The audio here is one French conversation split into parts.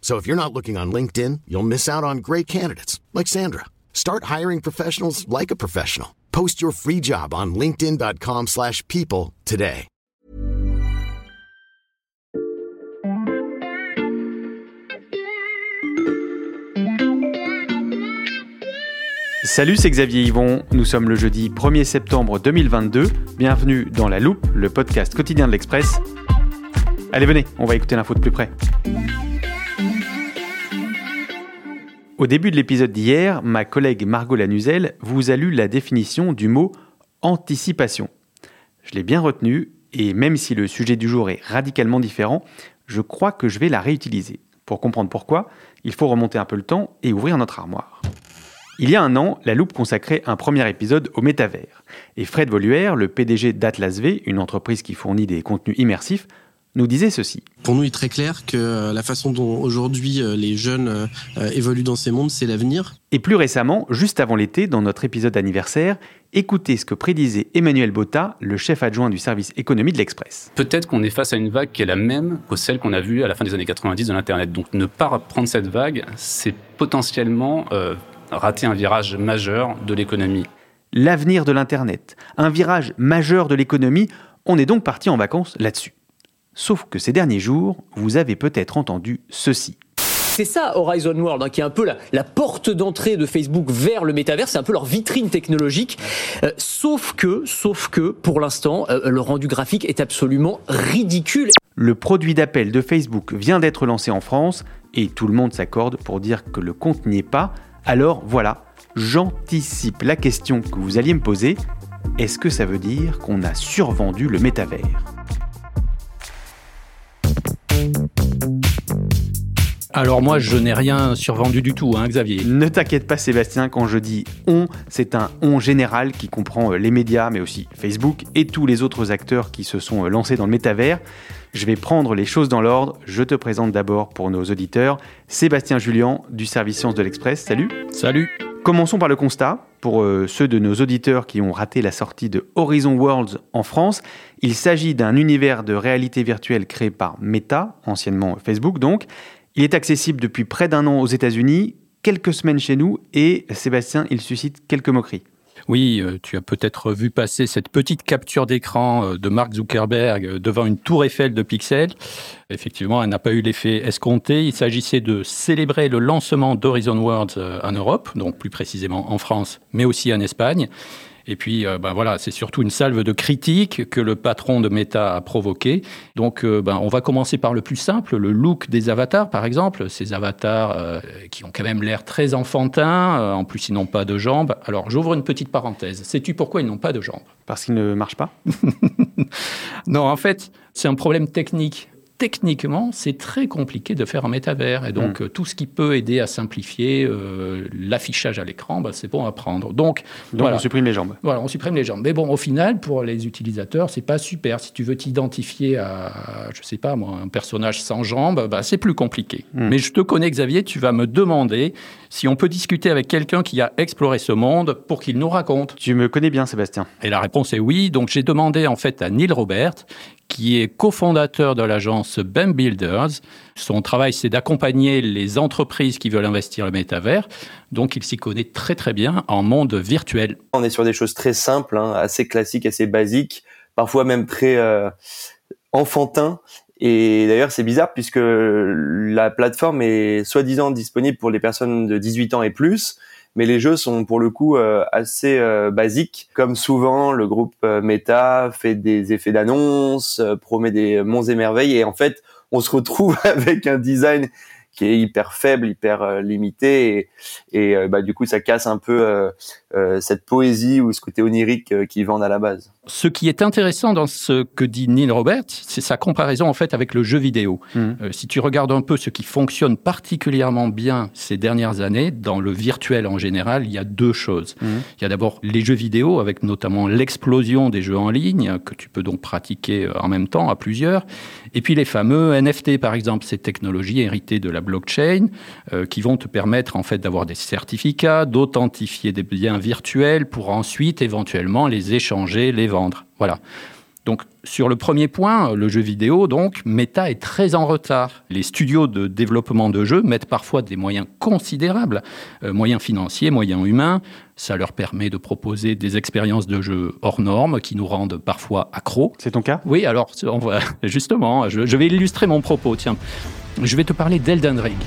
So if you're not looking on LinkedIn, you'll miss out on great candidates like Sandra. Start hiring professionals like a professional. Post your free job on linkedin.com/people today. Salut, c'est Xavier Yvon. Nous sommes le jeudi 1er septembre 2022. Bienvenue dans La Loupe, le podcast quotidien de l'Express. Allez, venez, on va écouter l'info de plus près. Au début de l'épisode d'hier, ma collègue Margot Lanuzel vous a lu la définition du mot anticipation. Je l'ai bien retenu et même si le sujet du jour est radicalement différent, je crois que je vais la réutiliser. Pour comprendre pourquoi, il faut remonter un peu le temps et ouvrir notre armoire. Il y a un an, la loupe consacrait un premier épisode au métavers. Et Fred Voluer, le PDG d'Atlas V, une entreprise qui fournit des contenus immersifs, nous disait ceci. Pour nous, il est très clair que la façon dont aujourd'hui euh, les jeunes euh, évoluent dans ces mondes, c'est l'avenir. Et plus récemment, juste avant l'été, dans notre épisode anniversaire, écoutez ce que prédisait Emmanuel Botta, le chef adjoint du service économie de l'Express. Peut-être qu'on est face à une vague qui est la même que celle qu'on a vue à la fin des années 90 de l'Internet. Donc ne pas prendre cette vague, c'est potentiellement euh, rater un virage majeur de l'économie. L'avenir de l'Internet, un virage majeur de l'économie, on est donc parti en vacances là-dessus. Sauf que ces derniers jours, vous avez peut-être entendu ceci. C'est ça Horizon World, hein, qui est un peu la, la porte d'entrée de Facebook vers le métavers, c'est un peu leur vitrine technologique. Euh, sauf que, sauf que, pour l'instant, euh, le rendu graphique est absolument ridicule. Le produit d'appel de Facebook vient d'être lancé en France et tout le monde s'accorde pour dire que le compte n'y est pas. Alors voilà, j'anticipe la question que vous alliez me poser. Est-ce que ça veut dire qu'on a survendu le métavers? Alors moi, je n'ai rien survendu du tout, hein, Xavier. Ne t'inquiète pas Sébastien, quand je dis on, c'est un on général qui comprend euh, les médias, mais aussi Facebook et tous les autres acteurs qui se sont euh, lancés dans le métavers. Je vais prendre les choses dans l'ordre. Je te présente d'abord pour nos auditeurs Sébastien Julien du service Sciences de l'Express. Salut. Salut. Commençons par le constat. Pour euh, ceux de nos auditeurs qui ont raté la sortie de Horizon Worlds en France, il s'agit d'un univers de réalité virtuelle créé par Meta, anciennement Facebook donc. Il est accessible depuis près d'un an aux États-Unis, quelques semaines chez nous, et Sébastien, il suscite quelques moqueries. Oui, euh, tu as peut-être vu passer cette petite capture d'écran euh, de Mark Zuckerberg euh, devant une tour Eiffel de pixels. Effectivement, elle n'a pas eu l'effet escompté. Il s'agissait de célébrer le lancement d'Horizon Worlds en Europe, donc plus précisément en France, mais aussi en Espagne. Et puis, euh, ben voilà, c'est surtout une salve de critiques que le patron de Meta a provoqué. Donc, euh, ben, on va commencer par le plus simple, le look des avatars, par exemple. Ces avatars euh, qui ont quand même l'air très enfantins. en plus, ils n'ont pas de jambes. Alors, j'ouvre une petite parenthèse. Sais-tu pourquoi ils n'ont pas de jambes? Parce qu'ils ne marchent pas? Non, en fait, c'est un problème technique techniquement, c'est très compliqué de faire un métavers. Et donc, tout ce qui peut aider à simplifier euh, l'affichage à l'écran, bah, c'est bon à prendre. Donc, Donc voilà. on supprime les jambes. Voilà, on supprime les jambes. Mais bon, au final, pour les utilisateurs, c'est pas super. Si tu veux t'identifier à, je sais pas moi, un personnage sans jambes, bah, c'est plus compliqué. Mais je te connais, Xavier, tu vas me demander si on peut discuter avec quelqu'un qui a exploré ce monde pour qu'il nous raconte. Tu me connais bien, Sébastien. Et la réponse est oui. Donc j'ai demandé en fait à Neil Robert, qui est cofondateur de l'agence BEM Builders. Son travail, c'est d'accompagner les entreprises qui veulent investir le métavers. Donc il s'y connaît très très bien en monde virtuel. On est sur des choses très simples, hein, assez classiques, assez basiques, parfois même très euh, enfantins. Et d'ailleurs, c'est bizarre puisque la plateforme est soi-disant disponible pour les personnes de 18 ans et plus, mais les jeux sont pour le coup assez basiques. Comme souvent, le groupe Meta fait des effets d'annonce, promet des monts et merveilles, et en fait, on se retrouve avec un design qui est hyper faible, hyper euh, limité, et, euh, bah, du coup ça casse un peu euh, cette poésie ou ce côté onirique qu'ils vendent à la base. Ce qui est intéressant dans ce que dit Neil Roberts, c'est sa comparaison en fait avec le jeu vidéo. Mmh. si tu regardes un peu ce qui fonctionne particulièrement bien ces dernières années, dans le virtuel en général, il y a deux choses. Mmh. Il y a d'abord les jeux vidéo, avec notamment l'explosion des jeux en ligne, que tu peux donc pratiquer en même temps à plusieurs, et puis les fameux NFT par exemple, ces technologies héritées de la blockchain euh, qui vont te permettre en fait d'avoir des certificats, d'authentifier des biens virtuels pour ensuite éventuellement les échanger, les vendre. Voilà. Donc sur le premier point, le jeu vidéo, donc, Meta est très en retard. Les studios de développement de jeux mettent parfois des moyens considérables, euh, moyens financiers, moyens humains. Ça leur permet de proposer des expériences de jeu hors normes qui nous rendent parfois accros. C'est ton cas? Oui, alors justement, je, vais illustrer mon propos. Tiens, je vais te parler d'Elden Ring.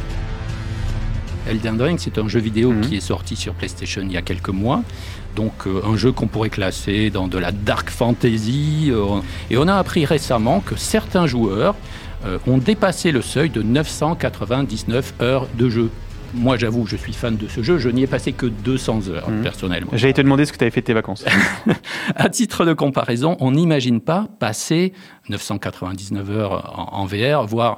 Elden Ring, c'est un jeu vidéo mhm. qui est sorti sur PlayStation il y a quelques mois. Donc euh, un jeu qu'on pourrait classer dans de la dark fantasy. Euh, et on a appris récemment que certains joueurs euh, ont dépassé le seuil de 999 heures de jeu. Moi, j'avoue, je suis fan de ce jeu. Je n'y ai passé que 200 heures, mhm. personnellement. J'allais te demander ce que tu avais fait de tes vacances. à titre de comparaison, on n'imagine pas passer 999 heures en, VR, voire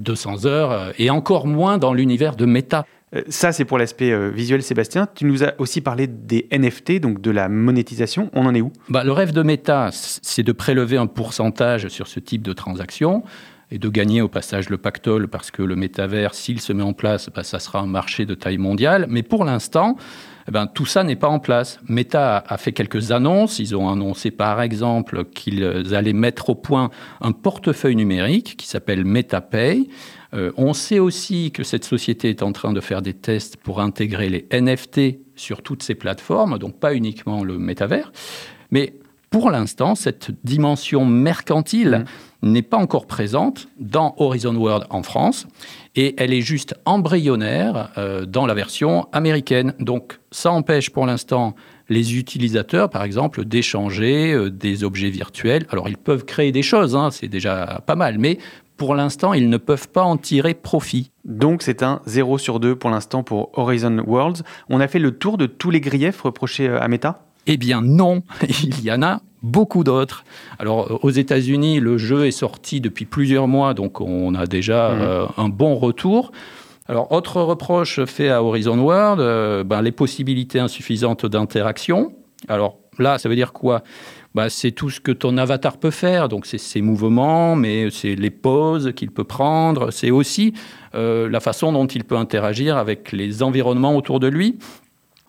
200 bah, heures, et encore moins dans l'univers de méta. Euh, ça, c'est pour l'aspect euh, visuel, Sébastien. Tu nous as aussi parlé des NFT, donc de la monétisation. On en est où? Bah, Le rêve de Meta, c'est de prélever un pourcentage sur ce type de transaction et de gagner au passage le pactole parce que le métavers, s'il se met en place, bah, ça sera un marché de taille mondiale. Mais pour l'instant, eh ben, tout ça n'est pas en place. Meta a fait quelques annonces. Ils ont annoncé par exemple qu'ils allaient mettre au point un portefeuille numérique qui s'appelle MetaPay. Euh, on sait aussi que cette société est en train de faire des tests pour intégrer les NFT sur toutes ces plateformes, donc pas uniquement le métavers. Mais pour l'instant, cette dimension mercantile mmh. n'est pas encore présente dans Horizon World en France et elle est juste embryonnaire euh, dans la version américaine. Donc ça empêche pour l'instant les utilisateurs, par exemple, d'échanger euh, des objets virtuels. Alors ils peuvent créer des choses, hein, c'est déjà pas mal, mais pour l'instant, ils ne peuvent pas en tirer profit. Donc c'est un 0 sur 2 pour l'instant pour Horizon Worlds. On a fait le tour de tous les griefs reprochés euh, à Meta? Eh bien non, il y en a beaucoup d'autres. Alors euh, aux États-Unis, le jeu est sorti depuis plusieurs mois, donc on a déjà mmh. euh, un bon retour. Alors, autre reproche fait à Horizon World, ben, les possibilités insuffisantes d'interaction. Alors là, ça veut dire quoi? Bah, c'est tout ce que ton avatar peut faire. Donc, c'est ses mouvements, mais c'est les poses qu'il peut prendre. C'est aussi euh, la façon dont il peut interagir avec les environnements autour de lui.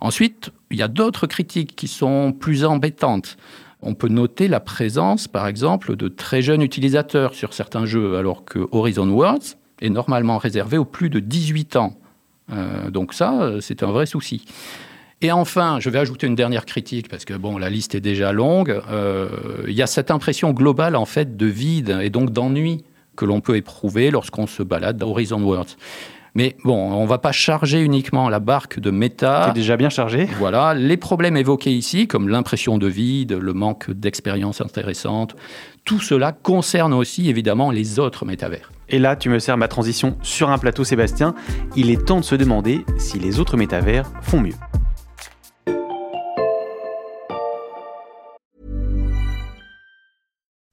Ensuite, il y a d'autres critiques qui sont plus embêtantes. On peut noter la présence, par exemple, de très jeunes utilisateurs sur certains jeux, alors que Horizon Worlds est normalement réservé aux plus de 18 ans. Euh, donc ça, c'est un vrai souci. Et enfin, je vais ajouter une dernière critique parce que bon, la liste est déjà longue. Euh, il y a cette impression globale en fait de vide et donc d'ennui que l'on peut éprouver lorsqu'on se balade dans Horizon Worlds. Mais bon, on va pas charger uniquement la barque de méta. C'est déjà bien chargé. Voilà, les problèmes évoqués ici, comme l'impression de vide, le manque d'expérience intéressante, tout cela concerne aussi évidemment les autres métavers. Et là, tu me sers ma transition sur un plateau, Sébastien. Il est temps de se demander si les autres métavers font mieux.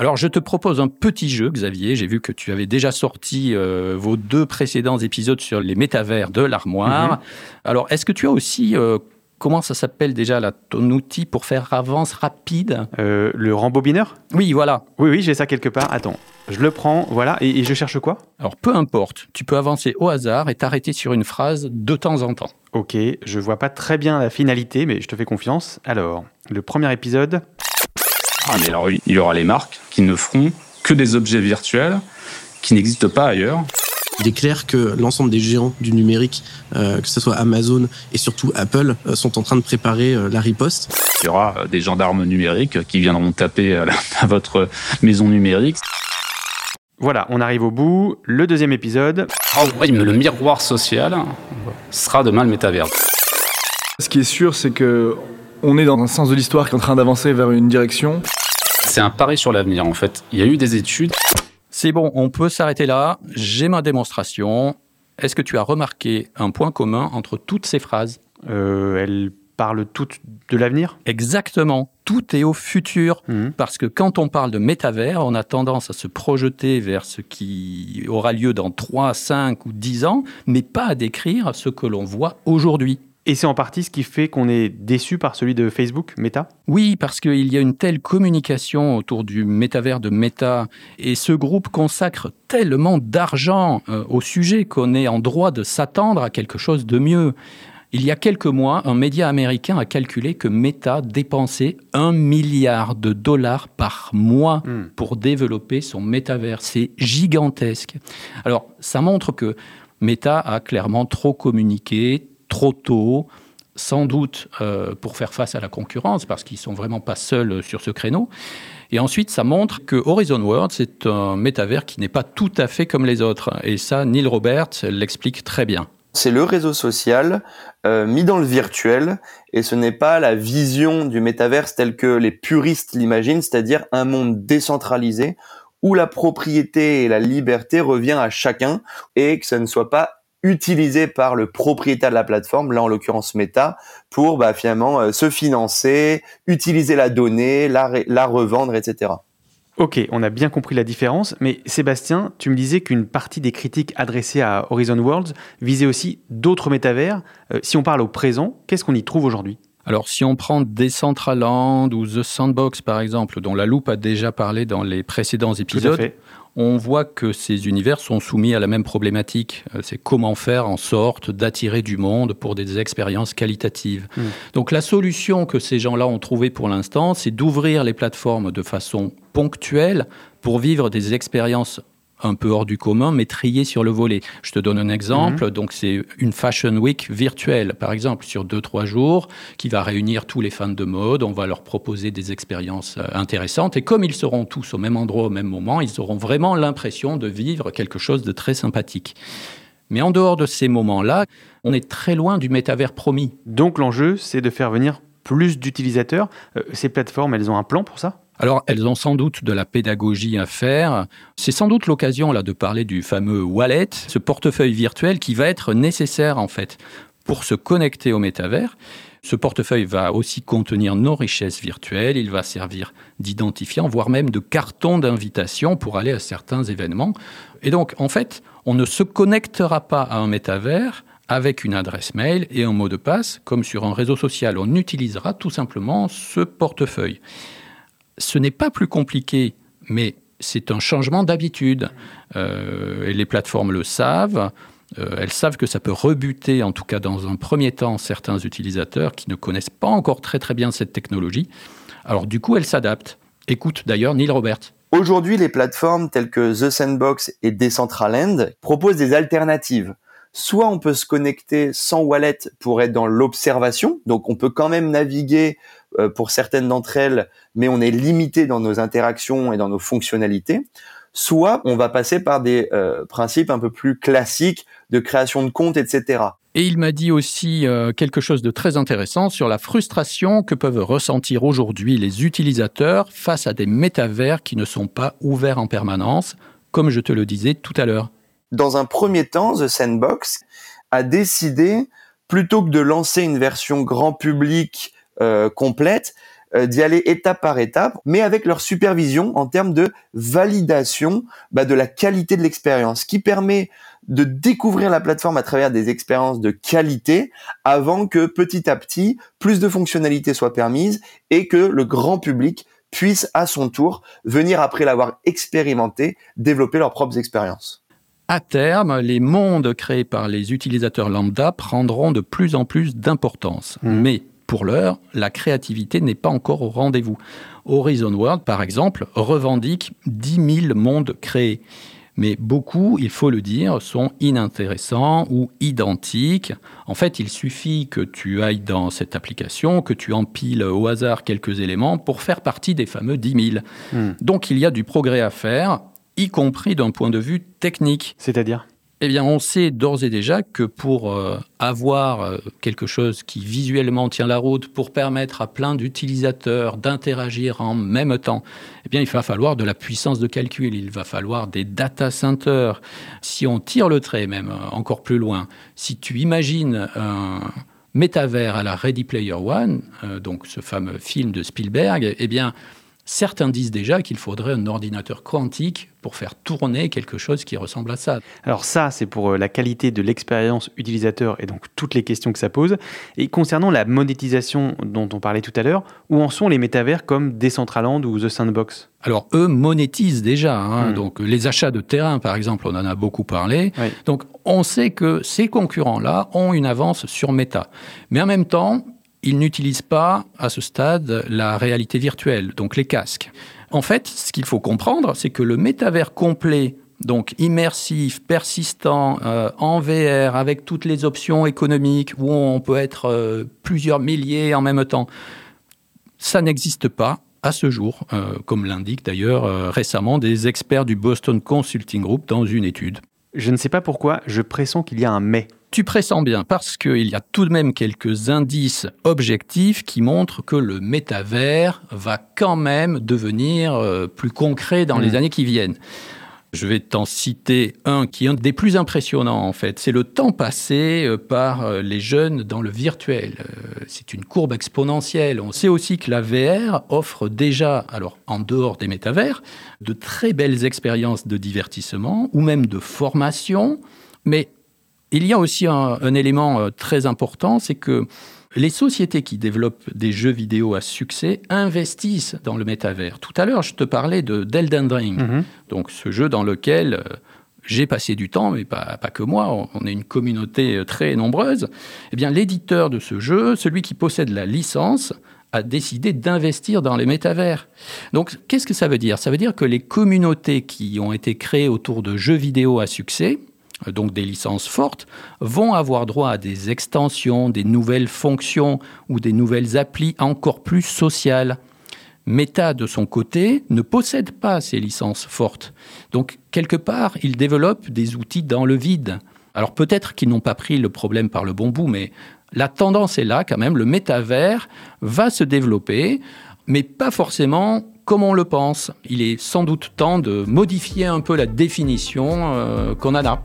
Alors, je te propose un petit jeu, Xavier. J'ai vu que tu avais déjà sorti euh, vos deux précédents épisodes sur les métavers de l'armoire. Mhm. Alors, est-ce que tu as aussi euh, comment ça s'appelle déjà là, ton outil pour faire avance rapide? Euh, le rembobineur? Oui, voilà. Oui, oui, j'ai ça quelque part. Attends, je le prends, voilà, et, et je cherche quoi? Alors peu importe, tu peux avancer au hasard et t'arrêter sur une phrase de temps en temps. Ok, je vois pas très bien la finalité, mais je te fais confiance. Alors, le premier épisode. Ah, mais alors, il y aura les marques qui ne feront que des objets virtuels qui n'existent pas ailleurs. Il est clair que l'ensemble des géants du numérique, euh, que ce soit Amazon et surtout Apple, euh, sont en train de préparer euh, la riposte. Il y aura des gendarmes numériques qui viendront taper à, la- à votre maison numérique. Voilà, on arrive au bout. Le deuxième épisode. Ah oui, mais le miroir social sera demain le métavers. Ce qui est sûr, c'est que on est dans un sens de l'histoire qui est en train d'avancer vers une direction. C'est un pari sur l'avenir en fait. Il y a eu des études. C'est bon, on peut s'arrêter là. J'ai ma démonstration. Est-ce que tu as remarqué un point commun entre toutes ces phrases? Euh, elles parlent toutes de l'avenir? Exactement. Tout est au futur. Mhm. Parce que quand on parle de métavers, on a tendance à se projeter vers ce qui aura lieu dans 3, 5 ou 10 ans, mais pas à décrire ce que l'on voit aujourd'hui. Et c'est en partie ce qui fait qu'on est déçu par celui de Facebook, Meta? Oui, parce qu'il y a une telle communication autour du métavers de Meta et ce groupe consacre tellement d'argent euh, au sujet qu'on est en droit de s'attendre à quelque chose de mieux. Il y a quelques mois, un média américain a calculé que Meta dépensait un milliard de dollars par mois Hmm. pour développer son métavers. C'est gigantesque. Alors, ça montre que Meta a clairement trop communiqué, trop tôt, sans doute euh, pour faire face à la concurrence, parce qu'ils sont vraiment pas seuls sur ce créneau. Et ensuite, ça montre que Horizon World, c'est un métavers qui n'est pas tout à fait comme les autres. Et ça, Neil Roberts l'explique très bien. C'est le réseau social euh, mis dans le virtuel et ce n'est pas la vision du métaverse tel que les puristes l'imaginent, c'est-à-dire un monde décentralisé où la propriété et la liberté revient à chacun et que ça ne soit pas utilisé par le propriétaire de la plateforme, là en l'occurrence Meta, pour bah, finalement euh, se financer, utiliser la donnée, la, revendre, etc. Ok, on a bien compris la différence, mais Sébastien, tu me disais qu'une partie des critiques adressées à Horizon Worlds visait aussi d'autres métavers. Euh, si on parle au présent, qu'est-ce qu'on y trouve aujourd'hui? Alors, si on prend Decentraland ou The Sandbox, par exemple, dont la loupe a déjà parlé dans les précédents épisodes. On voit que ces univers sont soumis à la même problématique. Euh, C'est comment faire en sorte d'attirer du monde pour des expériences qualitatives. Mm. Donc la solution que ces gens-là ont trouvée pour l'instant, c'est d'ouvrir les plateformes de façon ponctuelle pour vivre des expériences un peu hors du commun, mais triées sur le volet. Je te donne un exemple. Donc, c'est une Fashion Week virtuelle, par exemple, sur deux, trois jours, qui va réunir tous les fans de mode. On va leur proposer des expériences euh, intéressantes. Et comme ils seront tous au même endroit, au même moment, ils auront vraiment l'impression de vivre quelque chose de très sympathique. Mais en dehors de ces moments-là, on est très loin du métavers promis. Donc l'enjeu, c'est de faire venir plus d'utilisateurs. Euh, ces plateformes, elles ont un plan pour ça? Alors, elles ont sans doute de la pédagogie à faire. C'est sans doute l'occasion là de parler du fameux wallet, ce portefeuille virtuel qui va être nécessaire en fait pour se connecter au métavers. Ce portefeuille va aussi contenir nos richesses virtuelles, il va servir d'identifiant, voire même de carton d'invitation pour aller à certains événements. Et donc, en fait, on ne se connectera pas à un métavers avec une adresse mail et un mot de passe comme sur un réseau social. On utilisera tout simplement ce portefeuille ce n'est pas plus compliqué, mais c'est un changement d'habitude. Euh, et les plateformes le savent. Euh, elles savent que ça peut rebuter, en tout cas dans un premier temps, certains utilisateurs qui ne connaissent pas encore très très bien cette technologie. Alors du coup, elles s'adaptent. Écoute d'ailleurs Neil Roberts. Aujourd'hui, les plateformes telles que The Sandbox et Decentraland proposent des alternatives. Soit on peut se connecter sans wallet pour être dans l'observation, donc on peut quand même naviguer pour certaines d'entre elles, mais on est limité dans nos interactions et dans nos fonctionnalités. Soit on va passer par des euh, principes un peu plus classiques de création de compte, etc. Et il m'a dit aussi euh, quelque chose de très intéressant sur la frustration que peuvent ressentir aujourd'hui les utilisateurs face à des métavers qui ne sont pas ouverts en permanence, comme je te le disais tout à l'heure. Dans un premier temps, The Sandbox a décidé, plutôt que de lancer une version grand public euh, complète, euh, d'y aller étape par étape, mais avec leur supervision en termes de validation bah, de la qualité de l'expérience, qui permet de découvrir la plateforme à travers des expériences de qualité avant que petit à petit, plus de fonctionnalités soient permises et que le grand public puisse à son tour venir après l'avoir expérimenté, développer leurs propres expériences. À terme, les mondes créés par les utilisateurs lambda prendront de plus en plus d'importance. Mmh. Mais pour l'heure, la créativité n'est pas encore au rendez-vous. Horizon World, par exemple, revendique 10 000 mondes créés. Mais beaucoup, il faut le dire, sont inintéressants ou identiques. En fait, il suffit que tu ailles dans cette application, que tu empiles au hasard quelques éléments pour faire partie des fameux 10 000. Hmm. Donc il y a du progrès à faire, y compris d'un point de vue technique. C'est-à-dire? Eh bien, on sait d'ores et déjà que pour euh, avoir euh, quelque chose qui visuellement tient la route, pour permettre à plein d'utilisateurs d'interagir en même temps, eh bien, il va falloir de la puissance de calcul, il va falloir des data centers. Si on tire le trait même euh, encore plus loin, si tu imagines un métavers à la Ready Player One, donc ce fameux film de Spielberg, eh bien, Certains disent déjà qu'il faudrait un ordinateur quantique pour faire tourner quelque chose qui ressemble à ça. Alors ça, c'est pour euh, la qualité de l'expérience utilisateur et donc toutes les questions que ça pose. Et concernant la monétisation dont on parlait tout à l'heure, où en sont les métavers comme Decentraland ou The Sandbox? Alors eux monétisent déjà, hein. hmm. donc les achats de terrain par exemple, on en a beaucoup parlé. Donc on sait que ces concurrents-là ont une avance sur Meta, mais en même temps ils n'utilisent pas à ce stade la réalité virtuelle, donc les casques. En fait, ce qu'il faut comprendre, c'est que le métavers complet, donc immersif, persistant, euh, en VR, avec toutes les options économiques, où on peut être euh, plusieurs milliers en même temps, ça n'existe pas à ce jour, euh, comme l'indiquent d'ailleurs récemment des experts du Boston Consulting Group dans une étude. Je ne sais pas pourquoi, je pressens qu'il y a un mais tu pressens bien parce qu'il y a tout de même quelques indices objectifs qui montrent que le métavers va quand même devenir euh, plus concret dans les mmh. années qui viennent. Je vais t'en citer un qui est un des plus impressionnants en fait. C'est le temps passé euh, par euh, les jeunes dans le virtuel. C'est une courbe exponentielle. On sait aussi que la VR offre déjà, alors en dehors des métavers, de très belles expériences de divertissement ou même de formation. Mais il y a aussi un, élément euh, très important, c'est que les sociétés qui développent des jeux vidéo à succès investissent dans le métavers. Tout à l'heure, je te parlais de d'Elden Ring, mhm. donc ce jeu dans lequel euh, j'ai passé du temps, mais pas, pas, que moi, on est une communauté euh, très nombreuse. Eh bien, l'éditeur de ce jeu, celui qui possède la licence, a décidé d'investir dans les métavers. Donc, qu'est-ce que ça veut dire? Ça veut dire que les communautés qui ont été créées autour de jeux vidéo à succès, donc des licences fortes, vont avoir droit à des extensions, des nouvelles fonctions ou des nouvelles applis encore plus sociales. Meta, de son côté, ne possède pas ces licences fortes. Donc, quelque part, il développe des outils dans le vide. Alors peut-être qu'ils n'ont pas pris le problème par le bon bout, mais la tendance est là quand même. Le métavers va se développer, mais pas forcément comme on le pense. Il est sans doute temps de modifier un peu la définition euh, qu'on en a.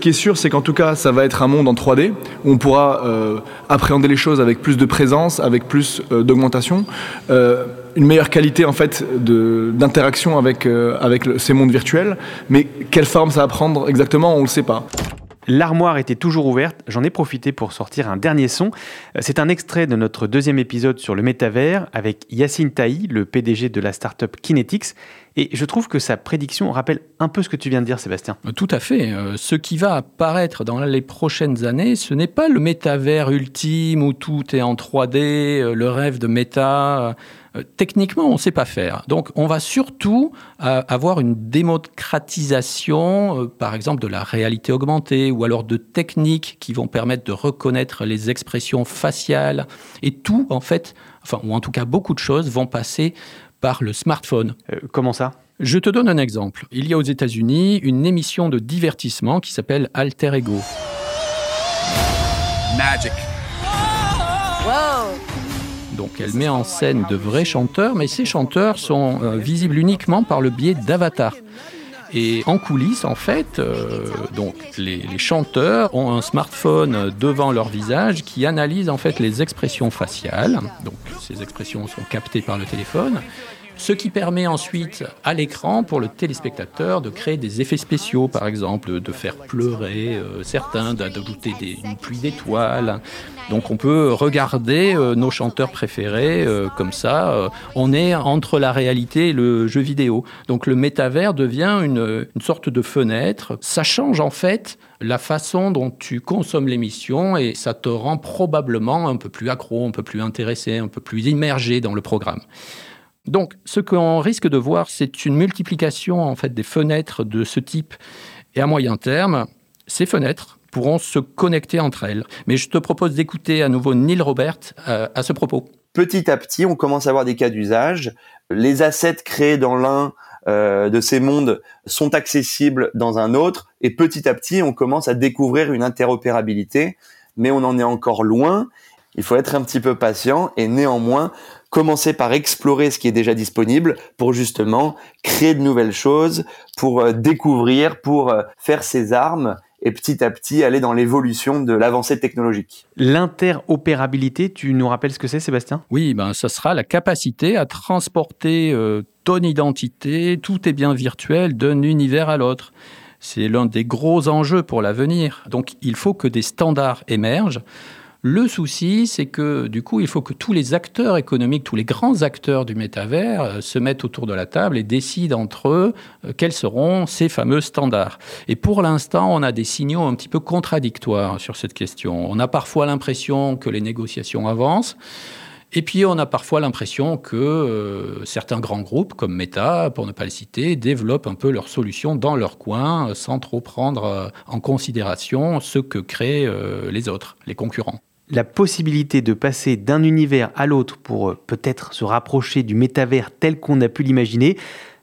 Ce qui est sûr, c'est qu'en tout cas, ça va être un monde en 3D où on pourra euh, appréhender les choses avec plus de présence, avec plus euh, d'augmentation, euh, une meilleure qualité en fait d'interaction avec avec ces mondes virtuels. Mais quelle forme ça va prendre exactement, on ne le sait pas. L'armoire était toujours ouverte, j'en ai profité pour sortir un dernier son. C'est un extrait de notre deuxième épisode sur le métavers avec Yacine Taï, le PDG de la startup Kinetics. Et je trouve que sa prédiction rappelle un peu ce que tu viens de dire, Sébastien. Tout à fait. Euh, ce qui va apparaître dans les prochaines années, ce n'est pas le métavers ultime où tout est en 3D, euh, le rêve de méta. Euh, techniquement, on ne sait pas faire. Donc, on va surtout euh, avoir une démocratisation, euh, par exemple, de la réalité augmentée ou alors de techniques qui vont permettre de reconnaître les expressions faciales. Et tout, en fait, enfin, ou en tout cas beaucoup de choses, vont passer par le smartphone. comment ça? Je te donne un exemple. Il y a aux États-Unis une émission de divertissement qui s'appelle Alter Ego. Magic. Donc elle met en scène de vrais chanteurs, mais ces chanteurs sont euh, visibles uniquement par le biais d'avatars. Et en coulisses, en fait, euh, donc les, les, chanteurs ont un smartphone devant leur visage qui analyse en fait les expressions faciales. Donc ces expressions sont captées par le téléphone ce qui permet ensuite à l'écran pour le téléspectateur de créer des effets spéciaux, par exemple de faire pleurer euh, certains, d'ajouter une pluie d'étoiles. Donc on peut regarder euh, nos chanteurs préférés euh, comme ça. on est entre la réalité et le jeu vidéo. Donc le métavers devient une, une sorte de fenêtre. Ça change en fait la façon dont tu consommes l'émission et ça te rend probablement un peu plus accro, un peu plus intéressé, un peu plus immergé dans le programme. Donc, ce qu'on risque de voir, c'est une multiplication en fait des fenêtres de ce type. Et à moyen terme, ces fenêtres pourront se connecter entre elles. Mais je te propose d'écouter à nouveau Neil Robert euh, à ce propos. Petit à petit, on commence à avoir des cas d'usage. Les assets créés dans l'un euh, de ces mondes sont accessibles dans un autre, et petit à petit, on commence à découvrir une interopérabilité, mais on en est encore loin. Il faut être un petit peu patient, et néanmoins, commencer par explorer ce qui est déjà disponible pour justement créer de nouvelles choses, pour euh, découvrir, pour euh, faire ses armes et petit à petit aller dans l'évolution de l'avancée technologique. L'interopérabilité, tu nous rappelles ce que c'est Sébastien? Oui, ben ça sera la capacité à transporter euh, ton identité, tout est bien virtuel d'un univers à l'autre. C'est l'un des gros enjeux pour l'avenir. Donc il faut que des standards émergent le souci, c'est que du coup, il faut que tous les acteurs économiques, tous les grands acteurs du métavers euh, se mettent autour de la table et décident entre eux euh, quels seront ces fameux standards. Et pour l'instant, on a des signaux un petit peu contradictoires sur cette question. On a parfois l'impression que les négociations avancent. Et puis on a parfois l'impression que euh, certains grands groupes, comme Meta, pour ne pas les citer, développent un peu leurs solutions dans leur coin, sans trop prendre en considération ce que créent les autres, les concurrents la possibilité de passer d'un univers à l'autre pour euh, peut-être se rapprocher du métavers tel qu'on a pu l'imaginer,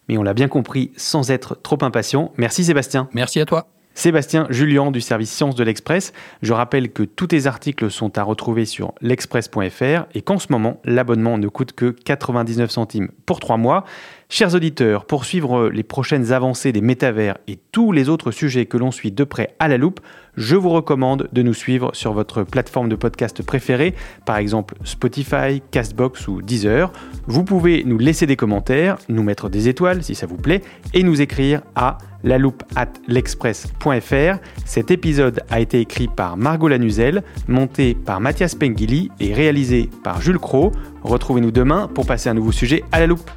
mais on l'a bien compris sans être trop impatient. Merci Sébastien. Merci à toi. Sébastien Julien du service Sciences de l'Express. Je rappelle que tous tes articles sont à retrouver sur l'express.fr et qu'en ce moment, l'abonnement ne coûte que 99 centimes pour trois mois. Chers auditeurs, pour suivre les prochaines avancées des métavers et tous les autres sujets que l'on suit de près à la loupe, je vous recommande de nous suivre sur votre plateforme de podcast préférée, par exemple Spotify, Castbox ou Deezer. Vous pouvez nous laisser des commentaires, nous mettre des étoiles si ça vous plaît, et nous écrire à la loupe at l'express.fr. Cet épisode a été écrit par Margot Lanuzel, monté par Mathias Pengili et réalisé par Jules Cro. Retrouvez-nous demain pour passer un nouveau sujet à la loupe.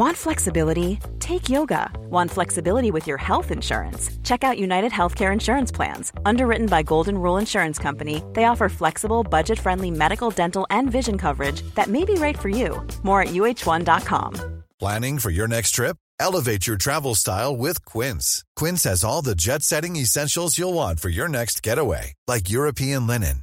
Want flexibility? Take yoga. Want flexibility with your health insurance? Check out United Healthcare Insurance Plans. Underwritten by Golden Rule Insurance Company, they offer flexible, budget friendly medical, dental, and vision coverage that may be right for you. More at uh1.com. Planning for your next trip? Elevate your travel style with Quince. Quince has all the jet setting essentials you'll want for your next getaway, like European linen,